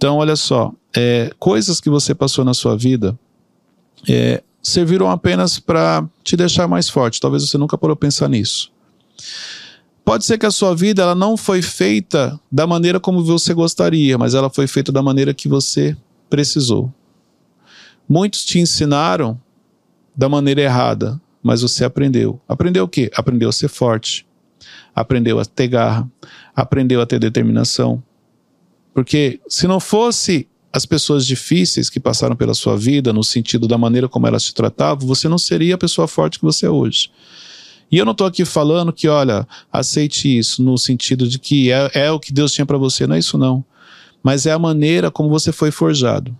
Então, olha só, é, coisas que você passou na sua vida é, serviram apenas para te deixar mais forte. Talvez você nunca parou pensar nisso. Pode ser que a sua vida ela não foi feita da maneira como você gostaria, mas ela foi feita da maneira que você precisou. Muitos te ensinaram da maneira errada, mas você aprendeu. Aprendeu o quê? Aprendeu a ser forte. Aprendeu a ter garra. Aprendeu a ter determinação. Porque se não fosse as pessoas difíceis que passaram pela sua vida, no sentido da maneira como elas te tratavam, você não seria a pessoa forte que você é hoje. E eu não estou aqui falando que, olha, aceite isso no sentido de que é, é o que Deus tinha para você. Não é isso, não. Mas é a maneira como você foi forjado.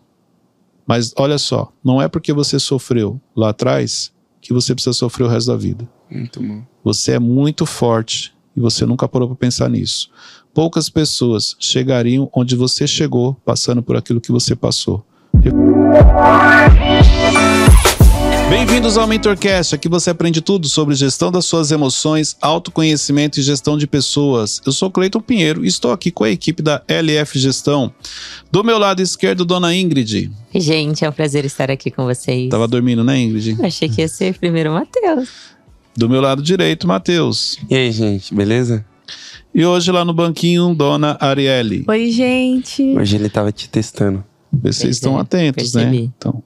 Mas olha só, não é porque você sofreu lá atrás que você precisa sofrer o resto da vida. Muito bom. Você é muito forte e você nunca parou para pensar nisso. Poucas pessoas chegariam onde você chegou passando por aquilo que você passou. Bem-vindos ao MentorCast. Aqui você aprende tudo sobre gestão das suas emoções, autoconhecimento e gestão de pessoas. Eu sou Cleiton Pinheiro e estou aqui com a equipe da LF Gestão. Do meu lado esquerdo, Dona Ingrid. Gente, é um prazer estar aqui com vocês. Tava dormindo, né, Ingrid? Eu achei que ia ser primeiro o Matheus. Do meu lado direito, Matheus. E aí, gente, beleza? E hoje lá no banquinho, Dona Arielle. Oi, gente. Hoje ele tava te testando. Vocês estão atentos, né? percebi. Então,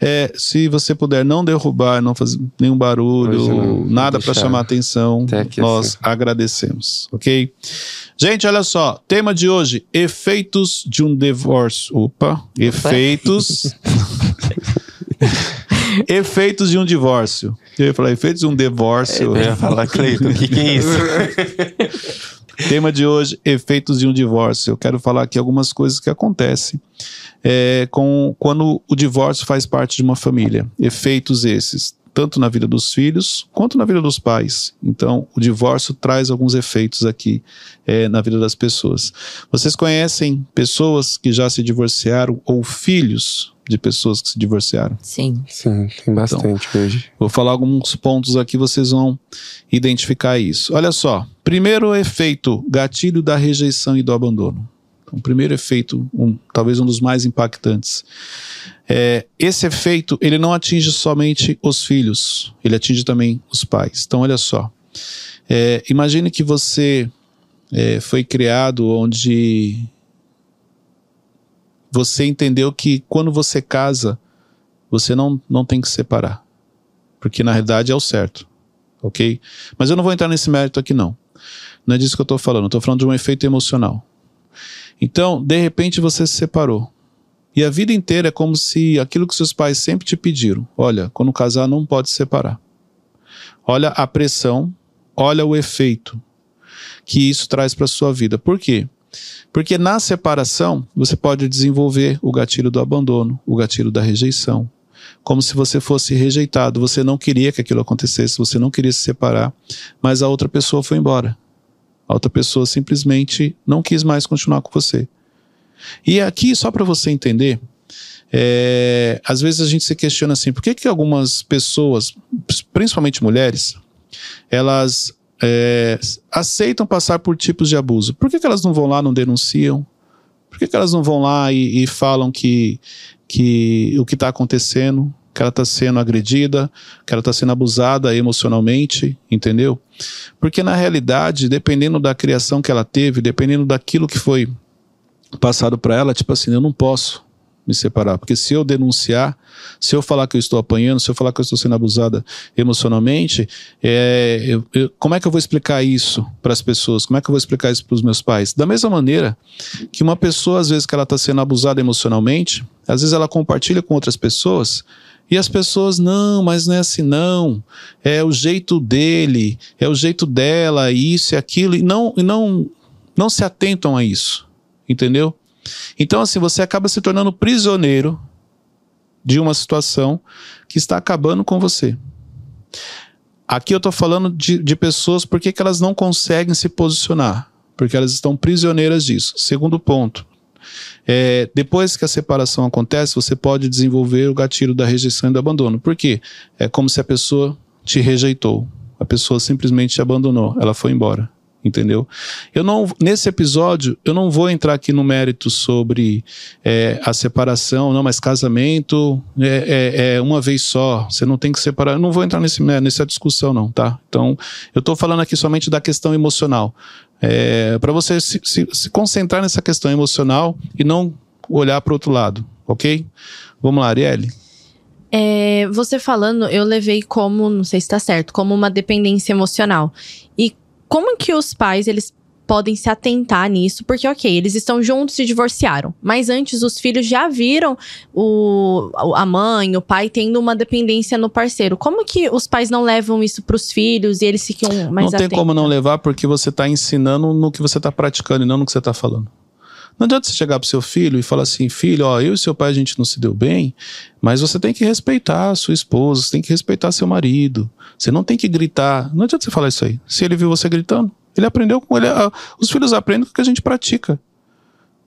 é, se você puder não derrubar, não fazer nenhum barulho, não, nada para chamar atenção, nós assim. agradecemos, ok? Gente, olha só, tema de hoje: efeitos de um divórcio. Opa, efeitos. efeitos de um divórcio. Eu ia falar efeitos de um divórcio. Eu ia falar, Cleiton, o que, que é isso? Tema de hoje: efeitos de um divórcio. Eu quero falar aqui algumas coisas que acontecem é, com quando o divórcio faz parte de uma família. Efeitos esses, tanto na vida dos filhos quanto na vida dos pais. Então, o divórcio traz alguns efeitos aqui é, na vida das pessoas. Vocês conhecem pessoas que já se divorciaram ou filhos de pessoas que se divorciaram? Sim. Sim, tem bastante hoje. Vou falar alguns pontos aqui, vocês vão identificar isso. Olha só, primeiro efeito, gatilho da rejeição e do abandono. Então, primeiro efeito, um, talvez um dos mais impactantes. É, esse efeito, ele não atinge somente os filhos, ele atinge também os pais. Então, olha só, é, imagine que você é, foi criado onde você entendeu que quando você casa, você não, não tem que separar. Porque na realidade é o certo. Ok? Mas eu não vou entrar nesse mérito aqui, não. Não é disso que eu estou falando. Estou falando de um efeito emocional. Então, de repente você se separou. E a vida inteira é como se aquilo que seus pais sempre te pediram: olha, quando casar não pode se separar. Olha a pressão, olha o efeito que isso traz para sua vida. Por quê? Porque na separação você pode desenvolver o gatilho do abandono, o gatilho da rejeição. Como se você fosse rejeitado, você não queria que aquilo acontecesse, você não queria se separar, mas a outra pessoa foi embora. A outra pessoa simplesmente não quis mais continuar com você. E aqui, só para você entender, é, às vezes a gente se questiona assim: por que, que algumas pessoas, principalmente mulheres, elas é, aceitam passar por tipos de abuso? Por que, que elas não vão lá, não denunciam? Por que, que elas não vão lá e, e falam que, que o que está acontecendo, que ela está sendo agredida, que ela está sendo abusada emocionalmente, entendeu? Porque na realidade, dependendo da criação que ela teve, dependendo daquilo que foi passado para ela, tipo assim, eu não posso me separar, porque se eu denunciar, se eu falar que eu estou apanhando, se eu falar que eu estou sendo abusada emocionalmente, é, eu- eu- como é que eu vou explicar isso para as pessoas? Como é que eu vou explicar isso para os meus pais? Da mesma maneira que uma pessoa, às vezes, que ela está sendo abusada emocionalmente, às vezes ela compartilha com outras pessoas e as pessoas, não, mas não é assim, não. É o jeito dele, é o jeito dela, isso e aquilo, e não, e não, não se atentam a isso. Entendeu? Então, assim, você acaba se tornando prisioneiro de uma situação que está acabando com você. Aqui eu estou falando de, de pessoas porque que elas não conseguem se posicionar, porque elas estão prisioneiras disso. Segundo ponto, é, depois que a separação acontece, você pode desenvolver o gatilho da rejeição e do abandono. Por quê? É como se a pessoa te rejeitou. A pessoa simplesmente te abandonou. Ela foi embora. Entendeu? Eu não, nesse episódio, eu não vou entrar aqui no mérito sobre é, a separação, não, mas casamento é, é, é, uma vez só, você não tem que separar. Eu não vou entrar nesse, nessa discussão, não, tá? Então, eu estou falando aqui somente da questão emocional. É, para você se, se, se concentrar nessa questão emocional e não olhar para o outro lado, ok? Vamos lá, Arielle. É, você falando, eu levei como, não sei se está certo, como uma dependência emocional. E como que os pais, eles podem se atentar nisso, porque, ok, eles estão juntos e divorciaram, mas antes os filhos já viram o, a mãe, o pai tendo uma dependência no parceiro. Como que os pais não levam isso para os filhos e eles ficam mais Não tem atentos? como não levar porque você está ensinando no que você está praticando e não no que você está falando. Não adianta você chegar pro seu filho e falar assim, filho, ó, eu e seu pai a gente não se deu bem, mas você tem que respeitar a sua esposa, você tem que respeitar seu marido. Você não tem que gritar. Não adianta você falar isso aí. Se ele viu você gritando, ele aprendeu com ele. Os filhos aprendem com o que a gente pratica.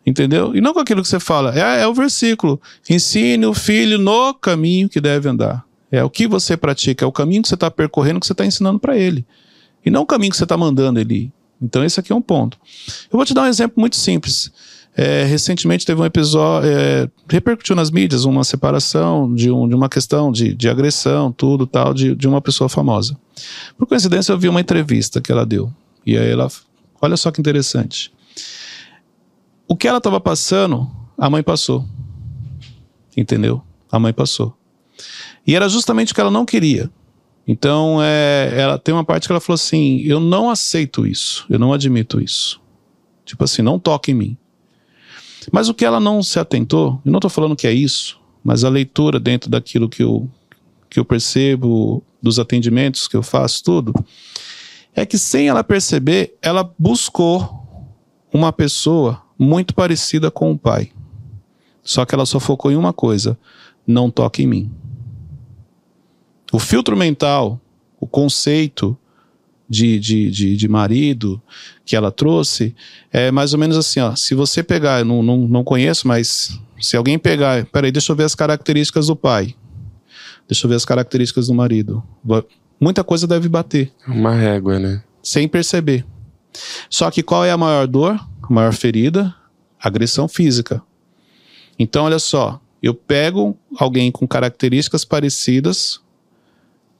Entendeu? E não com aquilo que você fala. É, é o versículo. Ensine o filho no caminho que deve andar. É o que você pratica, é o caminho que você está percorrendo que você está ensinando para ele. E não o caminho que você está mandando ele. Então, esse aqui é um ponto. Eu vou te dar um exemplo muito simples. É, recentemente teve um episódio, é, repercutiu nas mídias uma separação de, um, de uma questão de, de agressão, tudo tal, de, de uma pessoa famosa. Por coincidência, eu vi uma entrevista que ela deu. E aí ela, olha só que interessante. O que ela estava passando, a mãe passou. Entendeu? A mãe passou. E era justamente o que ela não queria. Então, é, ela tem uma parte que ela falou assim: eu não aceito isso, eu não admito isso. Tipo assim, não toque em mim. Mas o que ela não se atentou, eu não estou falando que é isso, mas a leitura dentro daquilo que eu, que eu percebo, dos atendimentos que eu faço, tudo, é que sem ela perceber, ela buscou uma pessoa muito parecida com o pai. Só que ela só focou em uma coisa: não toque em mim. O filtro mental, o conceito de, de, de, de, marido que ela trouxe é mais ou menos assim: ó, se você pegar, não, não, não conheço, mas se alguém pegar, peraí, deixa eu ver as características do pai, deixa eu ver as características do marido. Muita coisa deve bater. Uma régua, né? Sem perceber. Só que qual é a maior dor, a maior ferida? Agressão física. Então, olha só, eu pego alguém com características parecidas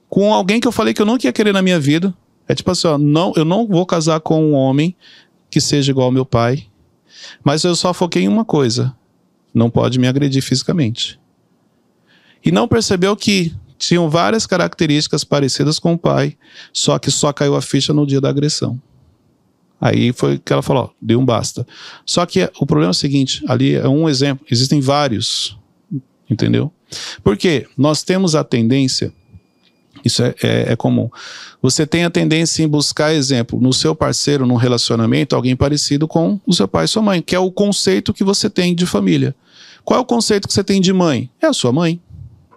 com alguém que eu falei que eu não ia querer na minha vida. É tipo assim, ó, não, eu não vou casar com um homem que seja igual ao meu pai, mas eu só foquei em uma coisa: não pode me agredir fisicamente. E não percebeu que tinham várias características parecidas com o pai, só que só caiu a ficha no dia da agressão. Aí foi que ela falou, ó, deu um basta. Só que o problema é o seguinte, ali é um exemplo, existem vários, entendeu? Porque nós temos a tendência isso é, é, é, comum. Você tem a tendência em buscar exemplo no seu parceiro, num relacionamento, alguém parecido com o seu pai e sua mãe, que é o conceito que você tem de família. Qual é o conceito que você tem de mãe? É a sua mãe.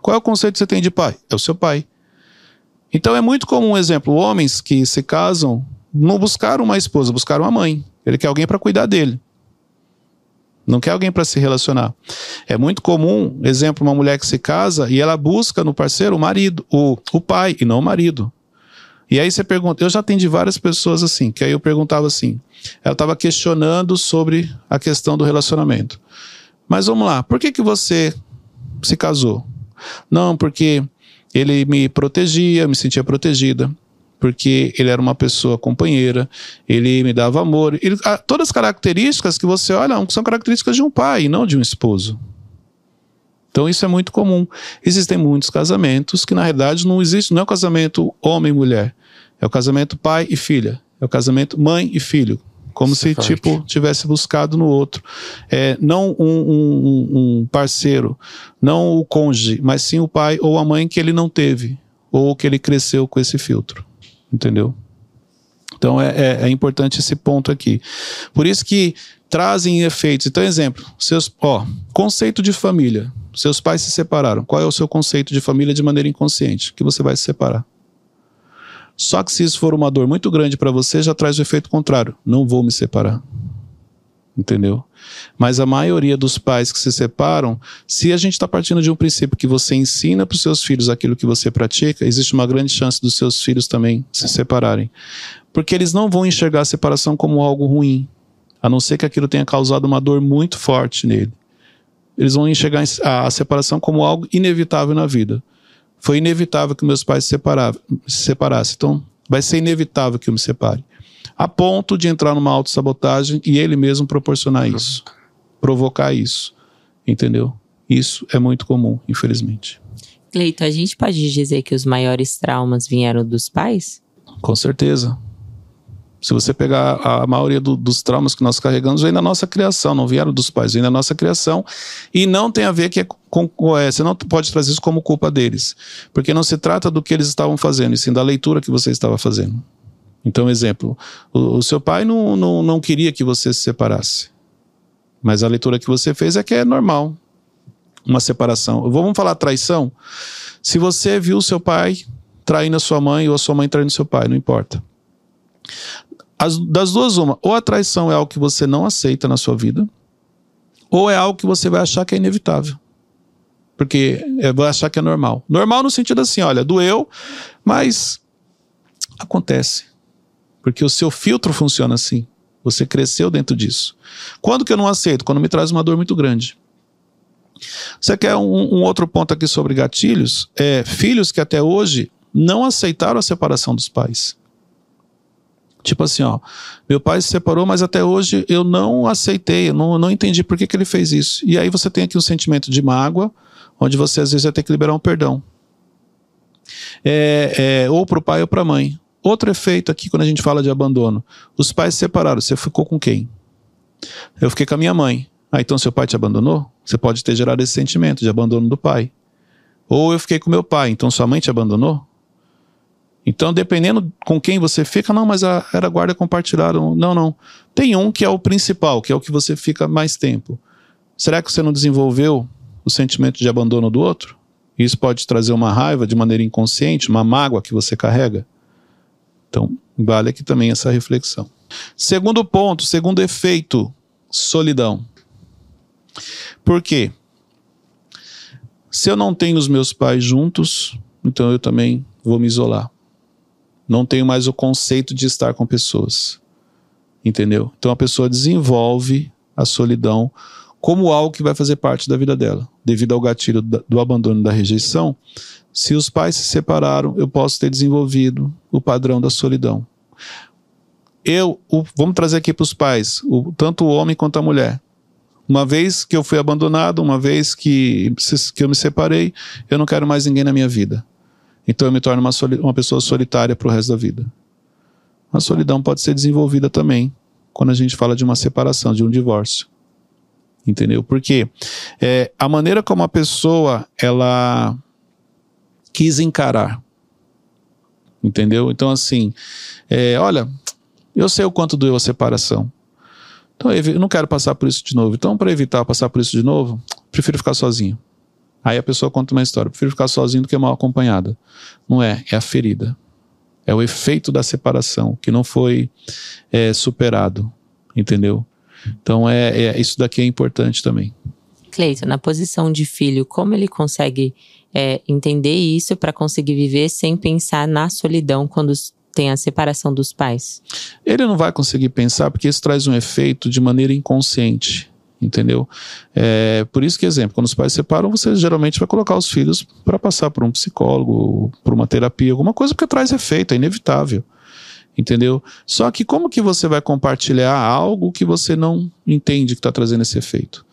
Qual é o conceito que você tem de pai? É o seu pai. Então é muito comum, exemplo, homens que se casam não buscaram uma esposa, buscaram uma mãe. Ele quer alguém para cuidar dele. Não quer alguém para se relacionar. É muito comum, exemplo, uma mulher que se casa e ela busca no parceiro o marido, o, o pai, e não o marido. E aí você pergunta, eu já atendi várias pessoas assim, que aí eu perguntava assim, ela estava questionando sobre a questão do relacionamento. Mas vamos lá, por que, que você se casou? Não, porque ele me protegia, me sentia protegida porque ele era uma pessoa companheira, ele me dava amor. Ele, todas as características que você olha são características de um pai, não de um esposo. Então isso é muito comum. Existem muitos casamentos que na realidade não existe, não é o casamento homem e mulher, é o casamento pai e filha, é o casamento mãe e filho, como Isso se tipo tivesse buscado no outro, é, não um, um, um parceiro, não o cônjuge, mas sim o pai ou a mãe que ele não teve ou que ele cresceu com esse filtro entendeu? Então é, é, é, importante esse ponto aqui. Por isso que trazem efeitos. Então, exemplo, seus, ó, conceito de família. Seus pais se separaram. Qual é o seu conceito de família de maneira inconsciente? Que você vai se separar. Só que se isso for uma dor muito grande para você, já traz o efeito contrário. Não vou me separar. Entendeu? Mas a maioria dos pais que se separam, se a gente está partindo de um princípio que você ensina para os seus filhos aquilo que você pratica, existe uma grande chance dos seus filhos também se separarem. Porque eles não vão enxergar a separação como algo ruim, a não ser que aquilo tenha causado uma dor muito forte nele. Eles vão enxergar a separação como algo inevitável na vida. Foi inevitável que meus pais se, se separassem, então vai ser inevitável que eu me separe. A ponto de entrar numa autossabotagem e ele mesmo proporcionar isso, provocar isso. Entendeu? Isso é muito comum, infelizmente. Cleito, a gente pode dizer que os maiores traumas vieram dos pais? Com certeza. Se você pegar a maioria do, dos traumas que nós carregamos, vem da nossa criação, não vieram dos pais, vem da nossa criação. E não tem a ver que é com, é, você não pode trazer isso como culpa deles. Porque não se trata do que eles estavam fazendo, e sim da leitura que você estava fazendo. Então, exemplo, o, o seu pai não, não, não queria que você se separasse. Mas a leitura que você fez é que é normal uma separação. Vamos falar traição? Se você viu seu pai traindo a sua mãe ou a sua mãe traindo seu pai, não importa. As, das duas, uma, ou a traição é algo que você não aceita na sua vida, ou é algo que você vai achar que é inevitável. Porque é, vai achar que é normal. Normal no sentido assim, olha, doeu, mas acontece. Porque o seu filtro funciona assim. Você cresceu dentro disso. Quando que eu não aceito? Quando me traz uma dor muito grande. Você quer um, um outro ponto aqui sobre gatilhos? É filhos que até hoje não aceitaram a separação dos pais. Tipo assim, ó, meu pai se separou, mas até hoje eu não aceitei, eu não, não entendi por que, que ele fez isso. E aí você tem aqui um sentimento de mágoa, onde você às vezes vai ter que liberar um perdão. É, é, ou para o pai ou para a mãe. Outro efeito aqui, quando a gente fala de abandono: os pais se separaram, você ficou com quem? Eu fiquei com a minha mãe. Ah, então seu pai te abandonou? Você pode ter gerado esse sentimento de abandono do pai. Ou eu fiquei com meu pai, então sua mãe te abandonou? Então, dependendo com quem você fica, não, mas a, era guarda compartilhada. Não, não. Tem um que é o principal, que é o que você fica mais tempo. Será que você não desenvolveu o sentimento de abandono do outro? Isso pode trazer uma raiva de maneira inconsciente, uma mágoa que você carrega? Então, vale aqui também essa reflexão. Segundo ponto, segundo efeito, solidão. Por quê? Se eu não tenho os meus pais juntos, então eu também vou me isolar. Não tenho mais o conceito de estar com pessoas. Entendeu? Então a pessoa desenvolve a solidão como algo que vai fazer parte da vida dela. Devido ao gatilho do abandono e da rejeição, se os pais se separaram, eu posso ter desenvolvido o padrão da solidão. Eu, o, vamos trazer aqui para os pais, o, tanto o homem quanto a mulher. Uma vez que eu fui abandonado, uma vez que, que eu me separei, eu não quero mais ninguém na minha vida. Então eu me torno uma, uma pessoa solitária para o resto da vida. A solidão pode ser desenvolvida também quando a gente fala de uma separação, de um divórcio. Entendeu? Porque é, a maneira como a pessoa ela quis encarar. Entendeu? Então, assim, é, olha, eu sei o quanto doeu a separação. Então eu não quero passar por isso de novo. Então, para evitar passar por isso de novo, prefiro ficar sozinho. Aí a pessoa conta uma história. Prefiro ficar sozinho do que mal acompanhada. Não é, é a ferida. É o efeito da separação que não foi é, superado. Entendeu? Então, é, é, isso daqui é importante também. Cleiton, na posição de filho, como ele consegue é, entender isso para conseguir viver sem pensar na solidão quando tem a separação dos pais? Ele não vai conseguir pensar porque isso traz um efeito de maneira inconsciente. Entendeu? É, por isso que, exemplo, quando os pais se separam, você geralmente vai colocar os filhos para passar por um psicólogo, por uma terapia, alguma coisa, porque traz efeito, é inevitável entendeu? Só que como que você vai compartilhar algo que você não entende que está trazendo esse efeito?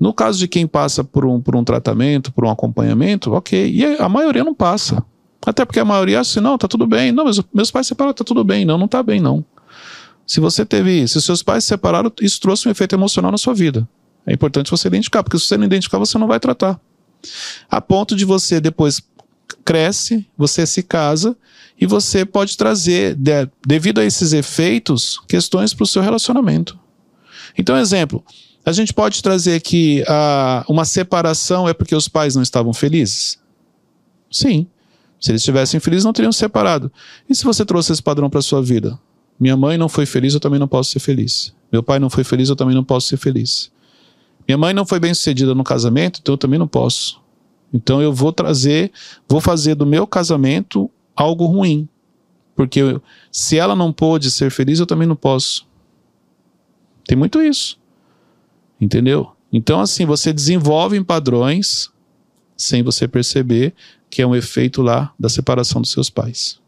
No caso de quem passa por um, por um tratamento, por um acompanhamento, ok. E a maioria não passa. Até porque a maioria assim, não, tá tudo bem. Não, mas meus pais se separaram, tá tudo bem. Não, não tá bem, não. Se você teve, se seus pais se separaram, isso trouxe um efeito emocional na sua vida. É importante você identificar, porque se você não identificar, você não vai tratar. A ponto de você depois cresce, você se casa e você pode trazer, de, devido a esses efeitos, questões para o seu relacionamento. Então, exemplo, a gente pode trazer que uma separação é porque os pais não estavam felizes? Sim. Se eles estivessem felizes, não teriam se separado. E se você trouxe esse padrão para sua vida? Minha mãe não foi feliz, eu também não posso ser feliz. Meu pai não foi feliz, eu também não posso ser feliz. Minha mãe não foi bem sucedida no casamento, então eu também não posso. Então eu vou trazer, vou fazer do meu casamento algo ruim. Porque eu- se ela não pôde ser feliz, eu também não posso. Tem muito isso. Entendeu? Então, assim, você desenvolve em padrões sem você perceber que é um efeito lá da separação dos seus pais.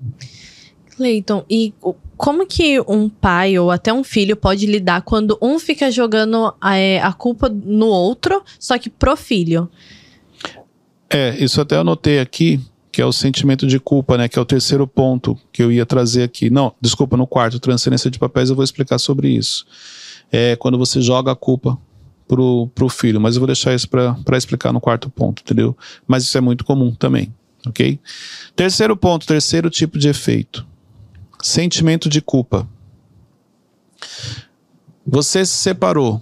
Cleiton, e como que um pai ou até um filho pode lidar quando um fica jogando é, a culpa no outro, só que pro filho? É, isso até eu anotei aqui, que é o sentimento de culpa, né? Que é o terceiro ponto que eu ia trazer aqui. Não, desculpa, no quarto, transferência de papéis, eu vou explicar sobre isso. É quando você joga a culpa pro, pro filho, mas eu vou deixar isso para explicar no quarto ponto, entendeu? Mas isso é muito comum também, ok? Terceiro ponto, terceiro tipo de efeito. Sentimento de culpa. Você se separou.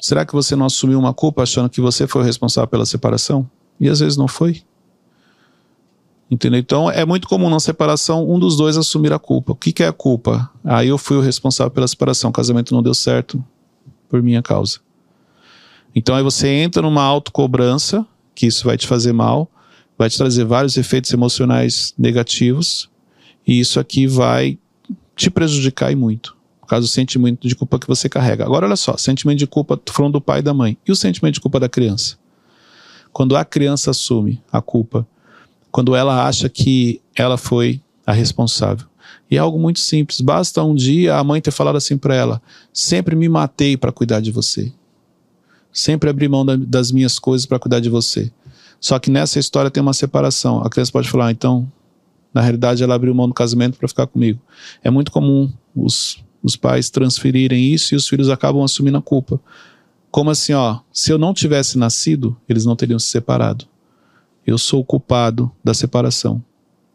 Será que você não assumiu uma culpa achando que você foi o responsável pela separação? E às vezes não foi. Entendeu? Então é muito comum na separação um dos dois assumir a culpa. O que, que é a culpa? Aí eu fui o responsável pela separação, o casamento não deu certo por minha causa. Então aí você entra numa autocobrança, que isso vai te fazer mal, vai te trazer vários efeitos emocionais negativos, e isso aqui vai te prejudicar e muito. Por causa do sentimento de culpa que você carrega. Agora olha só, sentimento de culpa, falando do pai e da mãe. E o sentimento de culpa da criança? Quando a criança assume a culpa, quando ela acha que ela foi a responsável. E é algo muito simples. Basta um dia a mãe ter falado assim para ela: sempre me matei para cuidar de você. Sempre abri mão da- das minhas coisas para cuidar de você. Só que nessa história tem uma separação. A criança pode falar: "Ah, então, na realidade, ela abriu mão do casamento para ficar comigo. É muito comum os, os pais transferirem isso e os filhos acabam assumindo a culpa. Como assim, ó, se eu não tivesse nascido, eles não teriam se separado. Eu sou o culpado da separação.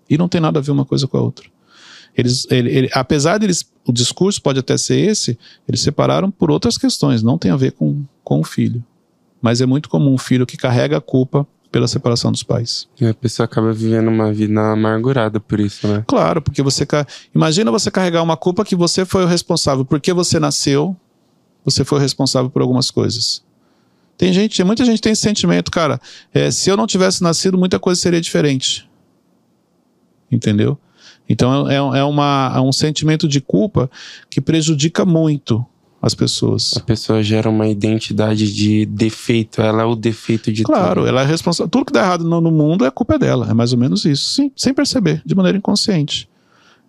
E não tem nada a ver uma coisa com a outra. Eles, ele, ele- apesar deles, o discurso pode até ser esse, eles separaram por outras questões, não tem a ver com, com o filho. Mas é muito comum um filho que carrega a culpa pela separação dos pais. E a pessoa acaba vivendo uma vida amargurada por isso, né? Claro, porque você. Imagina você carregar uma culpa que você foi o responsável, porque você nasceu, você foi responsável por algumas coisas. Tem gente, muita gente tem esse sentimento, cara. é, se eu não tivesse nascido, muita coisa seria diferente. Entendeu? Então é, é uma, é um sentimento de culpa que prejudica muito as pessoas. A pessoa gera uma identidade de defeito, ela é o defeito de Claro, tudo. ela é responsável. Tudo que dá errado no, no mundo é culpa dela. É mais ou menos isso. Sim, sem perceber, de maneira inconsciente.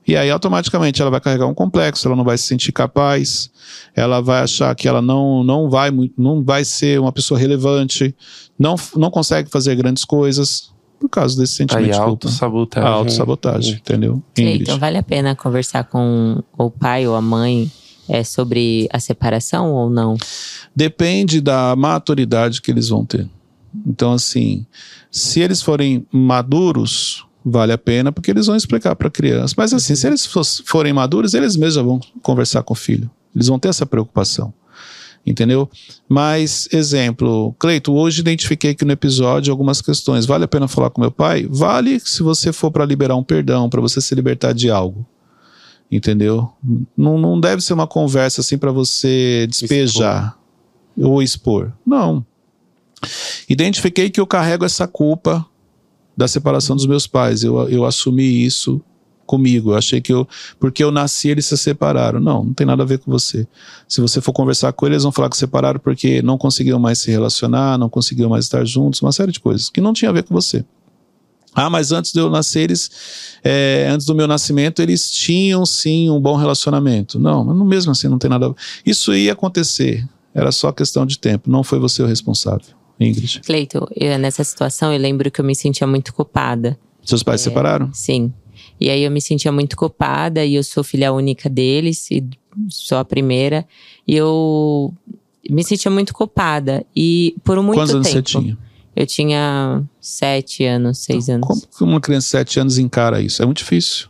E aí, automaticamente, ela vai carregar um complexo, ela não vai se sentir capaz, ela vai achar que ela não, não, vai, não vai ser uma pessoa relevante, não, não consegue fazer grandes coisas por causa desse sentimento Aí de culpa. autossabotagem. A autossabotagem, entendeu? Ingrid. Então vale a pena conversar com o pai ou a mãe é, sobre a separação ou não? Depende da maturidade que eles vão ter. Então, assim, se eles forem maduros, vale a pena, porque eles vão explicar para a criança. Mas, assim, se eles forem maduros, eles mesmos já vão conversar com o filho. Eles vão ter essa preocupação. Entendeu? Mas, exemplo, Cleito, hoje identifiquei aqui no episódio algumas questões. Vale a pena falar com meu pai? Vale se você for para liberar um perdão, para você se libertar de algo. Entendeu? Não, não deve ser uma conversa assim para você despejar ou expor. Não. Identifiquei que eu carrego essa culpa da separação dos meus pais. Eu, eu assumi isso comigo. Eu achei que eu. Porque eu nasci, eles se separaram. Não, não tem nada a ver com você. Se você for conversar com eles, eles vão falar que separaram porque não conseguiam mais se relacionar, não conseguiam mais estar juntos, uma série de coisas que não tinha a ver com você. Ah, mas antes de eu nascer, eles, é, antes do meu nascimento, eles tinham sim um bom relacionamento. Não- mesmo assim não tem nada. a- Isso ia acontecer. Era só questão de tempo. Não foi você o responsável, Ingrid. Cleito, eu, nessa situação eu lembro que eu me sentia muito culpada. Seus pais se separaram? Sim. E aí eu me sentia muito culpada e eu sou filha única deles e sou a primeira. E eu me sentia muito culpada. E por muito Quantos anos tempo. você tinha? Eu tinha sete anos, seis anos. Como que uma criança de 7 anos encara isso? É muito difícil.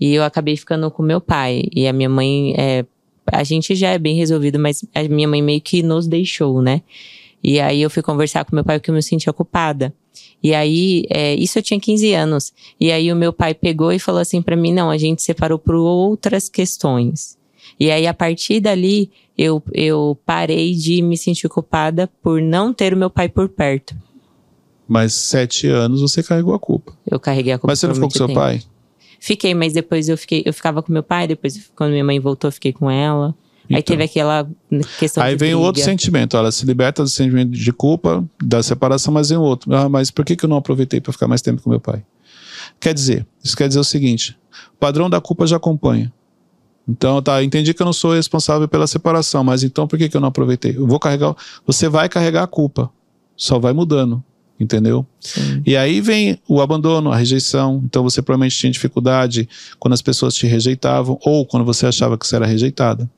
E eu acabei ficando com meu pai. E a minha mãe, é, a gente já é bem resolvido, mas a minha mãe meio que nos deixou, né? E aí eu fui conversar com meu pai porque eu me sentia culpada. E aí, é, isso eu tinha 15 anos. E aí o meu pai pegou e falou assim pra mim: não, a gente separou por outras questões. E aí, a partir dali, eu, eu parei de me sentir culpada por não ter o meu pai por perto. Mas 7 anos você carregou a culpa. Eu carreguei a culpa Mas você não ficou com seu tempo. pai? Fiquei, mas depois eu fiquei, eu ficava com meu pai, depois quando minha mãe voltou, eu fiquei com ela. Aí Então. teve aquela questão Aí vem o briga. outro sentimento, ela se liberta do sentimento de culpa, da separação, mas vem o outro. Ah, mas por que, que eu não aproveitei para ficar mais tempo com meu pai? Quer dizer, isso quer dizer o seguinte: o padrão da culpa já acompanha. Então, tá, entendi que eu não sou responsável pela separação, mas então por que, que eu não aproveitei? Eu vou carregar. Você vai carregar a culpa, só vai mudando, entendeu? Sim. E aí vem o abandono, a rejeição. Então você provavelmente tinha dificuldade quando as pessoas te rejeitavam ou quando você achava que você era rejeitada.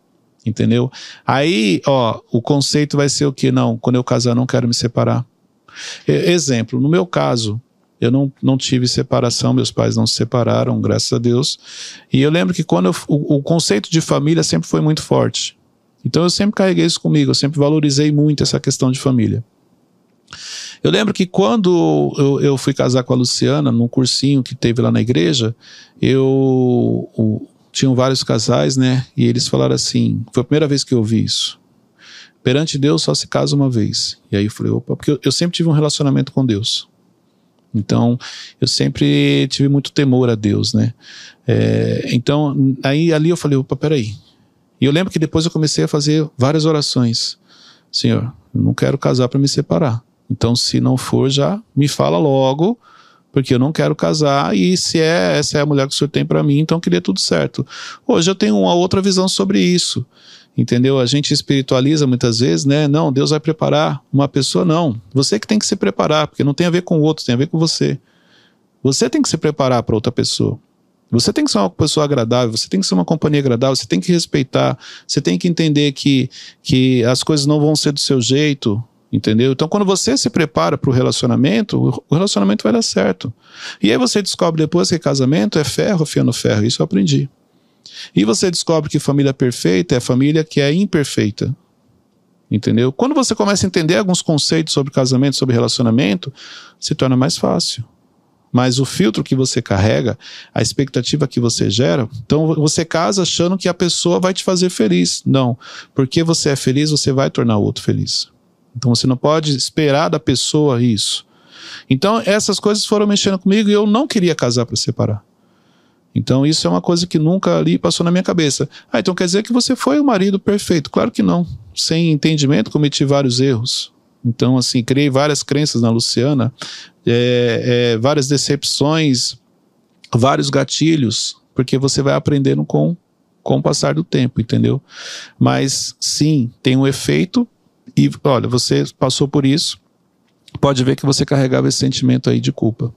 Entendeu? Aí, ó, o conceito vai ser o que? Não, quando eu casar, não quero me separar. Exemplo, no meu caso, eu não, não tive separação, meus pais não se separaram, graças a Deus. E eu lembro que quando eu, o, o conceito de família sempre foi muito forte. Então eu sempre carreguei isso comigo, eu sempre valorizei muito essa questão de família. Eu lembro que quando eu, eu fui casar com a Luciana, num cursinho que teve lá na igreja, eu. o- tinham vários casais, né? E eles falaram assim: foi a primeira vez que eu ouvi isso. Perante Deus só se casa uma vez. E aí eu falei: opa, porque eu, eu sempre tive um relacionamento com Deus. Então, eu sempre tive muito temor a Deus, né? É, então, aí ali eu falei: opa, peraí. E eu lembro que depois eu comecei a fazer várias orações. Senhor, eu não quero casar para me separar. Então, se não for, já me fala logo, porque eu não quero casar. E se é essa é a mulher que o senhor tem para mim, então que dê tudo certo. Hoje eu tenho uma outra visão sobre isso. Entendeu? A gente espiritualiza muitas vezes, né? Não, Deus vai preparar uma pessoa, não. Você que tem que se preparar, porque não tem a ver com o outro, tem a ver com você. Você tem que se preparar para outra pessoa. Você tem que ser uma pessoa agradável, você tem que ser uma companhia agradável, você tem que respeitar, você tem que entender que, que as coisas não vão ser do seu jeito, entendeu? Então, quando você se prepara para o relacionamento, o- relacionamento vai dar certo. E aí você descobre depois que casamento é ferro afiando ferro, isso eu aprendi. E você descobre que família perfeita é família que é imperfeita. Entendeu? Quando você começa a entender alguns conceitos sobre casamento, sobre relacionamento, se torna mais fácil. Mas o filtro que você carrega, a expectativa que você gera, então você casa achando que a pessoa vai te fazer feliz. Não. Porque você é feliz, você vai tornar o outro feliz. Então você não pode esperar da pessoa isso. Então essas coisas foram mexendo comigo e eu não queria casar para separar. Então isso é uma coisa que nunca ali passou na minha cabeça. Ah, então quer dizer que você foi o marido perfeito? Claro que não. Sem entendimento cometi vários erros. Então assim criei várias crenças na Luciana, é, é, várias decepções, vários gatilhos, porque você vai aprendendo com com o passar do tempo, entendeu? Mas sim, tem um efeito e olha, você passou por isso, pode ver que você carregava esse sentimento aí de culpa.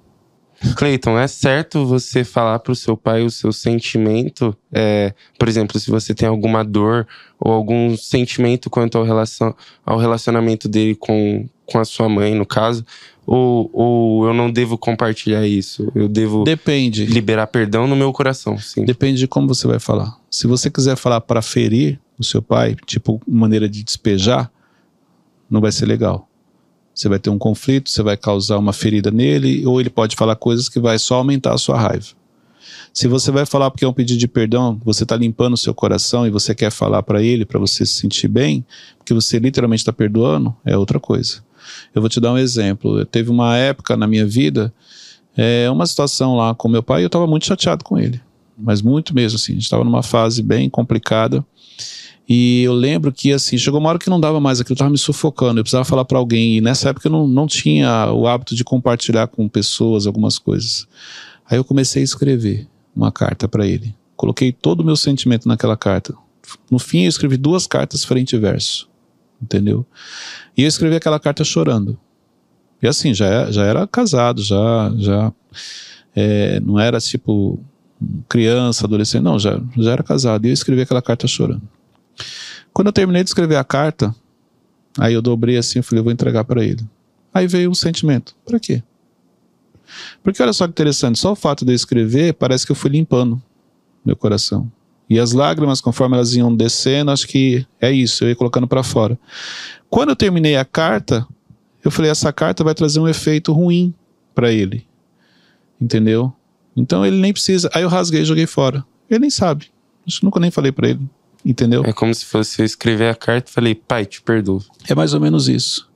Cleiton, é certo você falar pro seu pai o seu sentimento? É, por exemplo, se você tem alguma dor ou algum sentimento quanto ao, relacion, ao relacionamento dele com, com a sua mãe, no caso, ou, ou eu não devo compartilhar isso? Eu devo Depende. liberar perdão no meu coração, sim. Depende de como você vai falar. Se você quiser falar para ferir o seu pai, tipo maneira de despejar, não vai ser legal. Você vai ter um conflito, você vai causar uma ferida nele, ou ele pode falar coisas que vai só aumentar a sua raiva. Se você vai falar porque é um pedido de perdão, você está limpando o seu coração e você quer falar para ele, para você se sentir bem, porque você literalmente está perdoando, é outra coisa. Eu vou te dar um exemplo. Eu teve uma época na minha vida, é, uma situação lá com meu pai, eu estava muito chateado com ele mas muito mesmo assim. A gente estava numa fase bem complicada. E eu lembro que assim, chegou uma hora que não dava mais aquilo, estava me sufocando. Eu precisava falar para alguém. E nessa época eu não, não tinha o hábito de compartilhar com pessoas algumas coisas. Aí eu comecei a escrever uma carta para ele. Coloquei todo o meu sentimento naquela carta. No fim, eu escrevi duas cartas frente e verso. Entendeu? E eu escrevi aquela carta chorando. E assim, já, já era casado, já, já é, não era tipo criança, adolescente, não, já, já era casado. E eu escrevi aquela carta chorando. Quando eu terminei de escrever a carta, aí eu dobrei assim e falei, eu vou entregar para ele. Aí veio um sentimento. Para quê? Porque olha só que interessante, só o fato de eu escrever parece que eu fui limpando meu coração. E as lágrimas, conforme elas iam descendo, acho que é isso, eu ia colocando para fora. Quando eu terminei a carta, eu falei, essa carta vai trazer um efeito ruim para ele. Entendeu? Então ele nem precisa. Aí eu rasguei e joguei fora. Ele nem sabe. Acho que nunca nem falei para ele. Entendeu? É como se fosse eu escrever a carta e falei, pai, te perdoo. É mais ou menos isso.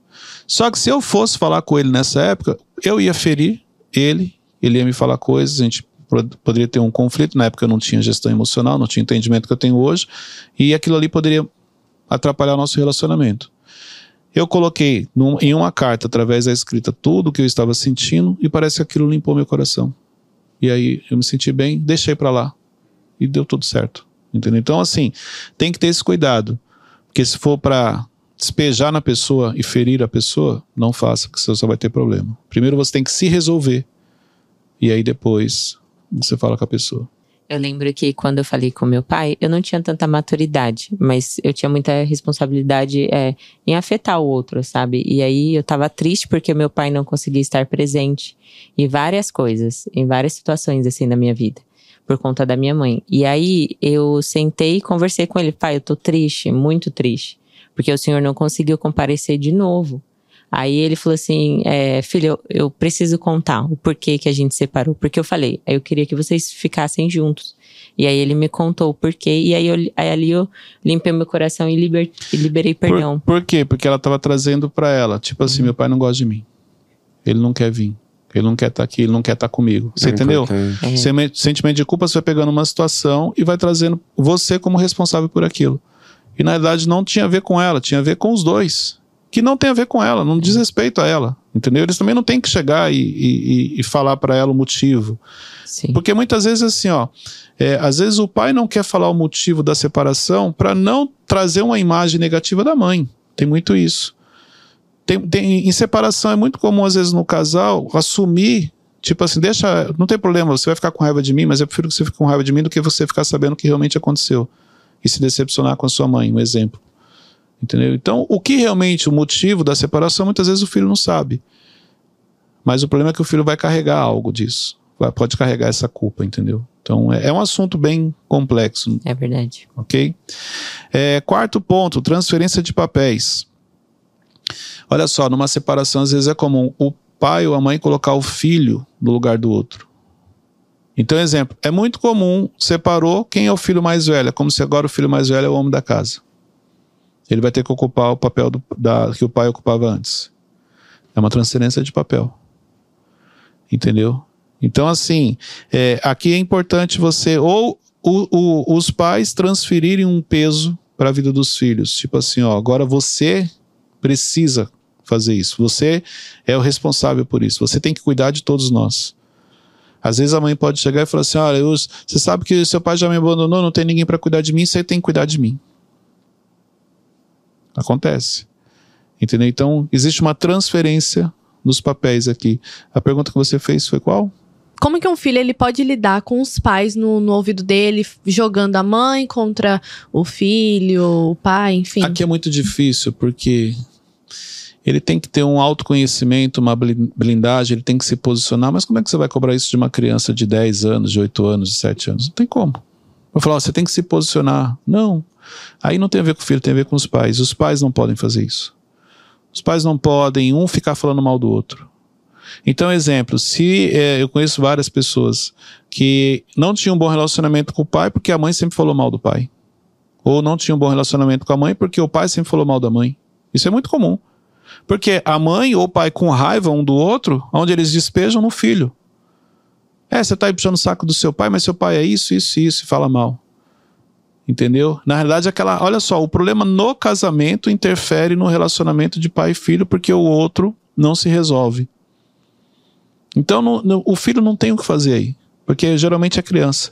Só que se eu fosse falar com ele nessa época, eu ia ferir ele, ele ia me falar coisas, a gente pod- poderia ter um conflito. Na época eu não tinha gestão emocional, não tinha entendimento que eu tenho hoje, e aquilo ali poderia atrapalhar o nosso relacionamento. Eu coloquei num- em uma carta, através da escrita, tudo o que eu estava sentindo, e parece que aquilo limpou meu coração. E aí eu me senti bem, deixei pra lá, e deu tudo certo. Entendeu? Então, assim, tem que ter esse cuidado. Porque se for pra despejar na pessoa e ferir a pessoa, não faça, porque você só vai ter problema. Primeiro você tem que se resolver. E aí depois você fala com a pessoa. Eu lembro que quando eu falei com meu pai, eu não tinha tanta maturidade, mas eu tinha muita responsabilidade é, em afetar o outro, sabe? E aí eu tava triste porque meu pai não conseguia estar presente em várias coisas, em várias situações assim da minha vida, por conta da minha mãe. E aí eu sentei e conversei com ele, pai, eu tô triste, muito triste, porque o senhor não conseguiu comparecer de novo. Aí ele falou assim, é, filho, eu, eu preciso contar o porquê que a gente separou. Porque eu falei, eu queria que vocês ficassem juntos. E aí ele me contou o porquê. E aí, eu, aí ali eu limpei meu coração e, liber, e liberei perdão. Por, por quê? Porque ela tava trazendo pra ela, tipo assim, meu pai não gosta de mim. Ele não quer vir. Ele não quer estar aqui, ele não quer estar comigo. Você É entendeu? Seme- Sentimento de culpa, você vai pegando uma situação e vai trazendo você como responsável por aquilo. E na verdade não tinha a ver com ela, tinha a ver com os dois. Que não tem a ver com ela, não diz respeito a ela. Entendeu? Eles também não têm que chegar e, e- e- falar pra ela o motivo. Sim. Porque muitas vezes, assim, ó, é, às vezes o pai não quer falar o motivo da separação para não trazer uma imagem negativa da mãe. Tem muito isso. Tem, tem- em separação é muito comum, às vezes, no casal, assumir, tipo assim, deixa. Não tem problema, você vai ficar com raiva de mim, mas eu prefiro que você fique com raiva de mim do que você ficar sabendo o que realmente aconteceu. E se decepcionar com a sua mãe, um exemplo. Entendeu? Então, o que realmente, o motivo da separação, muitas vezes o filho não sabe. Mas o problema é que o filho vai carregar algo disso. Vai- pode carregar essa culpa, entendeu? Então, é, é um assunto bem complexo, É verdade. ok? É, quarto ponto, transferência de papéis. Olha só, numa separação, às vezes é comum o pai ou a mãe colocar o filho no lugar do outro. Então, exemplo, é muito comum, separou, quem é o filho mais velho? É como se agora o filho mais velho é o homem da casa. Ele vai ter que ocupar o papel do- da, que o pai ocupava antes. É uma transferência de papel. Entendeu? Então, assim, é, aqui é importante você, ou o- o- os pais transferirem um peso para a vida dos filhos. Tipo assim, ó, agora você precisa fazer isso. Você é o responsável por isso. Você tem que cuidar de todos nós. Às vezes a mãe pode chegar e falar assim: olha, eu- você sabe que seu pai já me abandonou, não tem ninguém para cuidar de mim, você tem que cuidar de mim. Acontece. Entendeu? Então, existe uma transferência nos papéis aqui. A pergunta que você fez foi qual? Como que um filho ele pode lidar com os pais no, no ouvido dele, jogando a mãe contra o filho, o pai, enfim? Aqui é muito difícil porque ele tem que ter um autoconhecimento, uma blin- blindagem, ele tem que se posicionar. Mas como é que você vai cobrar isso de uma criança de 10 anos, de 8 anos, de 7 anos? Não tem como. Vou falar, ó, você tem que se posicionar. Não. Aí não tem a ver com o filho, tem a ver com os pais. Os pais não podem fazer isso. Os pais não podem um ficar falando mal do outro. Então, exemplo, se é, eu conheço várias pessoas que não tinham um bom relacionamento com o pai porque a mãe sempre falou mal do pai. Ou não tinham um bom relacionamento com a mãe porque o pai sempre falou mal da mãe. Isso é muito comum. Porque a mãe ou o pai com raiva um do outro, onde eles despejam no filho. É, você tá aí puxando o saco do seu pai, mas seu pai é isso, isso, isso, e fala mal. Entendeu? Na realidade, aquela. Olha só, o problema no casamento interfere no relacionamento de pai e filho, porque o outro não se resolve. Então, o filho não tem o que fazer aí, porque geralmente é criança.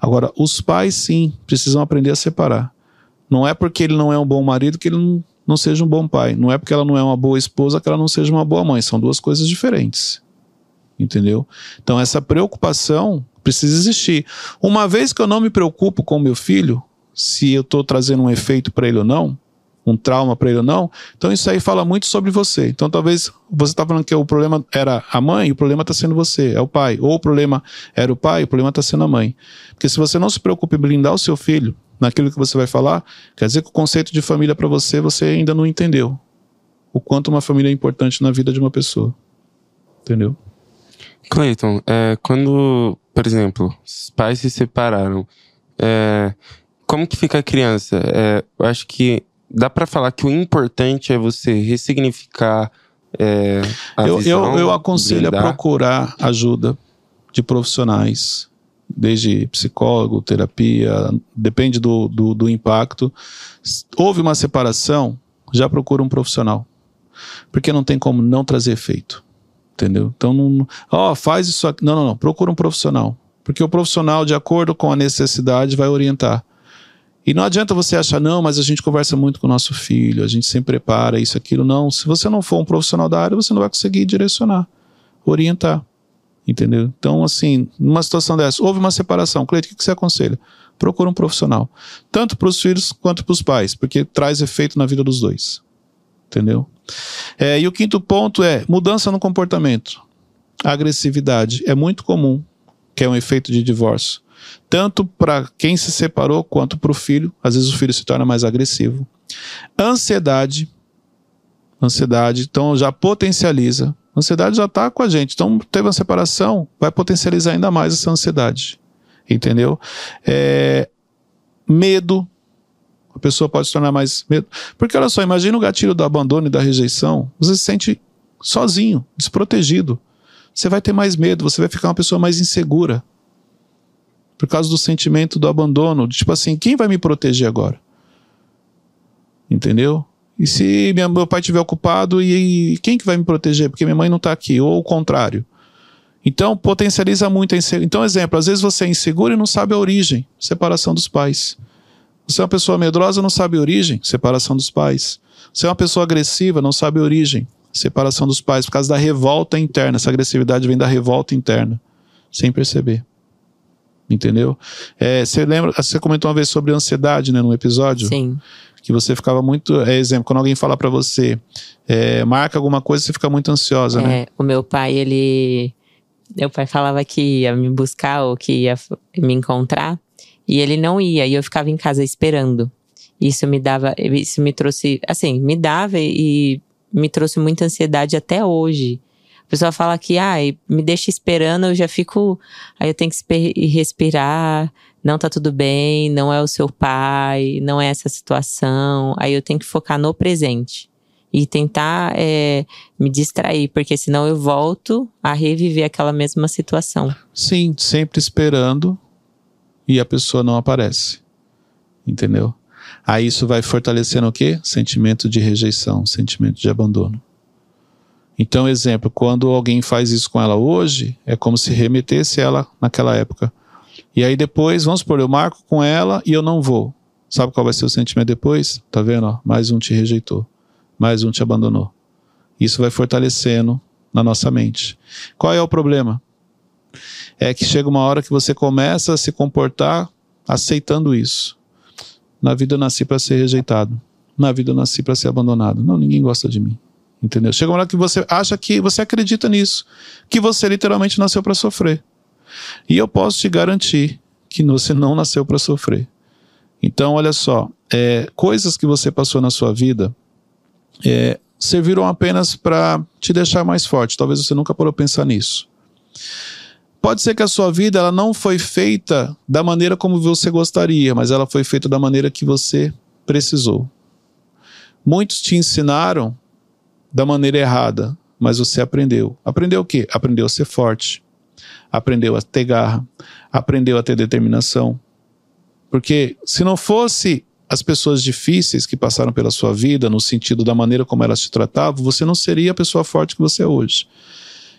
Agora, os pais, sim, precisam aprender a separar. Não é porque ele não é um bom marido que ele não, não seja um bom pai. Não é porque ela não é uma boa esposa que ela não seja uma boa mãe. São duas coisas diferentes. Entendeu? Então, essa preocupação precisa existir. Uma vez que eu não me preocupo com meu filho, se eu estou trazendo um efeito para ele ou não, um trauma para ele ou não, então isso aí fala muito sobre você. Então, talvez você está falando que o problema era a mãe, o problema está sendo você, é o pai. Ou o problema era o pai, o problema está sendo a mãe. Porque se você não se preocupa em blindar o seu filho naquilo que você vai falar, quer dizer que o conceito de família para você, você ainda não entendeu. O quanto uma família é importante na vida de uma pessoa. Entendeu? Clayton, é, quando, por exemplo, os pais se separaram, é, como que fica a criança? É, eu acho que dá pra falar que o importante é você ressignificar é, a Eu, visão, eu, eu aconselho a blindar. procurar ajuda de profissionais, desde psicólogo, terapia, depende do, do, do impacto. Houve uma separação, já procura um profissional. Porque não tem como não trazer efeito. Entendeu? Então, não, ó, faz isso aqui. Não, não, não. Procura um profissional. Porque o profissional, de acordo com a necessidade, vai orientar. E não adianta você achar, não, mas a gente conversa muito com o nosso filho, a gente sempre prepara isso, aquilo. Não, se você não for um profissional da área, você não vai conseguir direcionar, orientar. Entendeu? Então, assim, numa situação dessa, houve uma separação. Cleide, o que você aconselha? Procura um profissional. Tanto para os filhos quanto para os pais, porque traz efeito na vida dos dois. Entendeu? É, e o quinto ponto é mudança no comportamento. A agressividade é muito comum, que é um efeito de divórcio. Tanto para quem se separou quanto para o filho. Às vezes o filho se torna mais agressivo. Ansiedade. Ansiedade, então já potencializa. ansiedade já está com a gente. Então, teve uma separação, vai potencializar ainda mais essa ansiedade. Entendeu? É, medo, a pessoa pode se tornar mais medo. Porque olha só, imagina o gatilho do abandono e da rejeição. Você se sente sozinho, desprotegido. Você vai ter mais medo, você vai ficar uma pessoa mais insegura. Por causa do sentimento do abandono. Tipo assim, quem vai me proteger agora? Entendeu? E se meu pai estiver ocupado, e, e, quem que vai me proteger? Porque minha mãe não está aqui, ou o contrário. Então, potencializa muito a insegurança. Então, exemplo, às vezes você é inseguro e não sabe a origem, separação dos pais. Você é uma pessoa medrosa, não sabe a origem, separação dos pais. Você é uma pessoa agressiva, não sabe a origem, separação dos pais, por causa da revolta interna. Essa agressividade vem da revolta interna, sem perceber. Entendeu? É, você lembra, você comentou uma vez sobre ansiedade, né, num episódio? Sim. Que você ficava muito. É, exemplo, quando alguém fala para você, é, marca alguma coisa, você fica muito ansiosa, é, né? O meu pai, ele. Meu pai falava que ia me buscar ou que ia me encontrar. E ele não ia, e eu ficava em casa esperando. Isso me dava, isso me trouxe, assim, me dava e me trouxe muita ansiedade até hoje. A pessoa fala que, ah, me deixa esperando, eu já fico, aí eu tenho que respirar, não tá tudo bem, não é o seu pai, não é essa situação, aí eu tenho que focar no presente e tentar é, me distrair, porque senão eu volto a reviver aquela mesma situação. Sim, sempre esperando e a pessoa não aparece. Entendeu? Aí isso vai fortalecendo o quê? Sentimento de rejeição, sentimento de abandono. Então, exemplo, quando alguém faz isso com ela hoje, é como se remetesse ela naquela época. E aí depois, vamos supor, eu marco com ela e eu não vou. Sabe qual vai ser o sentimento depois? Tá vendo? Ó, mais um te rejeitou, mais um te abandonou. Isso vai fortalecendo na nossa mente. Qual é o problema? é que chega uma hora que você começa a se comportar aceitando isso. Na vida eu nasci para ser rejeitado. Na vida eu nasci para ser abandonado. Não, ninguém gosta de mim. Entendeu? Chega uma hora que você acha que você acredita nisso, que você literalmente nasceu para sofrer. E eu posso te garantir que você não nasceu para sofrer. Então, olha só, é, coisas que você passou na sua vida é, serviram apenas para te deixar mais forte. Talvez você nunca parou pensar nisso. Pode ser que a sua vida ela não foi feita da maneira como você gostaria, mas ela foi feita da maneira que você precisou. Muitos te ensinaram da maneira errada, mas você aprendeu. Aprendeu o quê? Aprendeu a ser forte. Aprendeu a ter garra. Aprendeu a ter determinação. Porque se não fosse as pessoas difíceis que passaram pela sua vida, no sentido da maneira como elas te tratavam, você não seria a pessoa forte que você é hoje.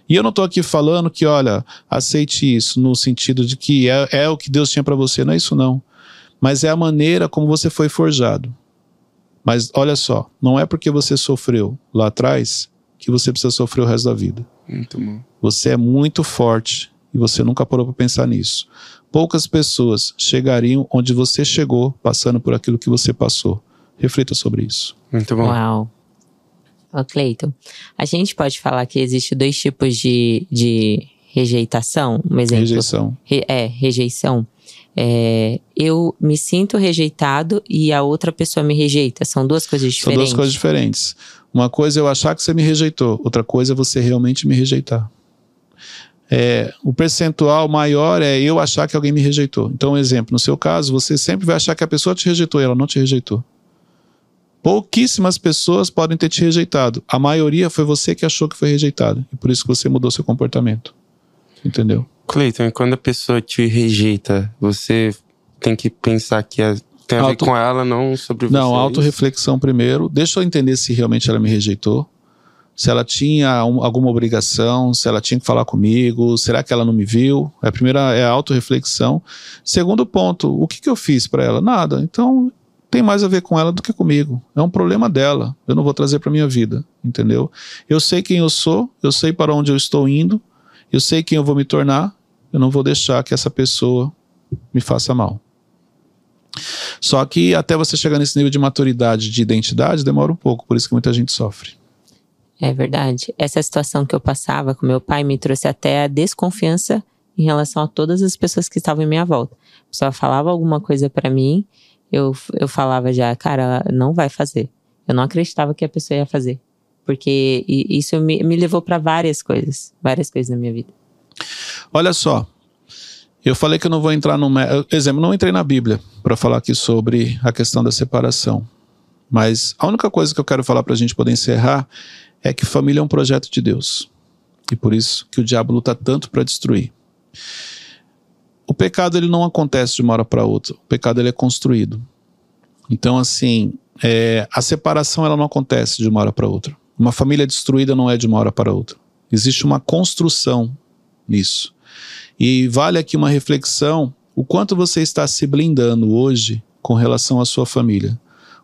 E eu não estou aqui falando que, olha, aceite isso no sentido de que é, é o que Deus tinha para você. Não é isso, não. Mas é a maneira como você foi forjado. Mas olha só, não é porque você sofreu lá atrás que você precisa sofrer o resto da vida. Muito bom. Você é muito forte e você nunca parou para pensar nisso. Poucas pessoas chegariam onde você chegou passando por aquilo que você passou. Reflita sobre isso. Muito bom. Uau. Ô, Cleiton, a gente pode falar que existe dois tipos de, de rejeitação? Um exemplo. Rejeição. Re, é, rejeição. É, eu me sinto rejeitado e a outra pessoa me rejeita. São duas coisas diferentes. São duas coisas diferentes. Uma coisa é eu achar que você me rejeitou, outra coisa é você realmente me rejeitar. É, o percentual maior é eu achar que alguém me rejeitou. Então, um exemplo, no seu caso, você sempre vai achar que a pessoa te rejeitou e ela não te rejeitou. Pouquíssimas pessoas podem ter te rejeitado. A maioria foi você que achou que foi rejeitado. E por isso que você mudou seu comportamento. Entendeu? Cleiton, quando a pessoa te rejeita, você tem que pensar que é- tem a ver Auto- com ela, não sobre você. Não, é autorreflexão primeiro. Deixa eu entender se realmente ela me rejeitou. Se ela tinha um- alguma obrigação, se ela tinha que falar comigo, será que ela não me viu? A primeira é a autorreflexão. Segundo ponto, o que, que eu fiz para ela? Nada. Então, tem mais a ver com ela do que comigo. É um problema dela. Eu não vou trazer para minha vida, entendeu? Eu sei quem eu sou, eu sei para onde eu estou indo, eu sei quem eu vou me tornar. Eu não vou deixar que essa pessoa me faça mal. Só que até você chegar nesse nível de maturidade, de identidade, demora um pouco, por isso que muita gente sofre. É verdade. Essa situação que eu passava com meu pai me trouxe até a desconfiança em relação a todas as pessoas que estavam em minha volta. A pessoa falava alguma coisa pra mim, eu, eu falava já, cara, não vai fazer. Eu não acreditava que a pessoa ia fazer. Porque isso me, me levou pra várias coisas, várias coisas na minha vida. Olha só, eu falei que eu não vou entrar no. Exemplo, não entrei na Bíblia para falar aqui sobre a questão da separação. Mas a única coisa que eu quero falar para a gente poder encerrar é que família é um projeto de Deus. E por isso que o diabo luta tanto para destruir. O pecado ele não acontece de uma hora para outra. O pecado ele é construído. Então assim, é, a separação ela não acontece de uma hora para outra. Uma família destruída não é de uma hora para outra. Existe uma construção nisso. E vale aqui uma reflexão: o quanto você está se blindando hoje com relação à sua família?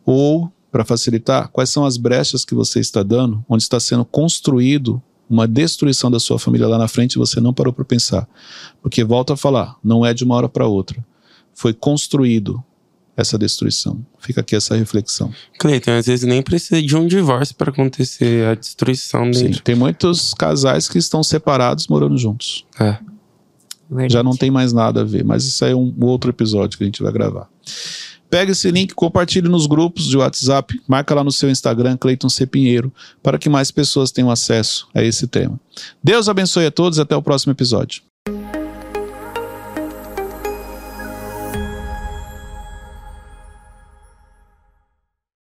Ou, para facilitar, quais são as brechas que você está dando, onde está sendo construído uma destruição da sua família lá na frente e você não parou para pensar? Porque, volto a falar, não é de uma hora para outra. Foi construído essa destruição. Fica aqui essa reflexão. Cleiton, às vezes nem precisa de um divórcio para acontecer a destruição Sim, dentro. tem muitos casais que estão separados morando juntos. É. Verdade. Já não tem mais nada a ver, mas isso aí é um outro episódio que a gente vai gravar. Pega esse link, compartilhe nos grupos de WhatsApp, marca lá no seu Instagram, Cleiton C. Pinheiro, para que mais pessoas tenham acesso a esse tema. Deus abençoe a todos e até o próximo episódio.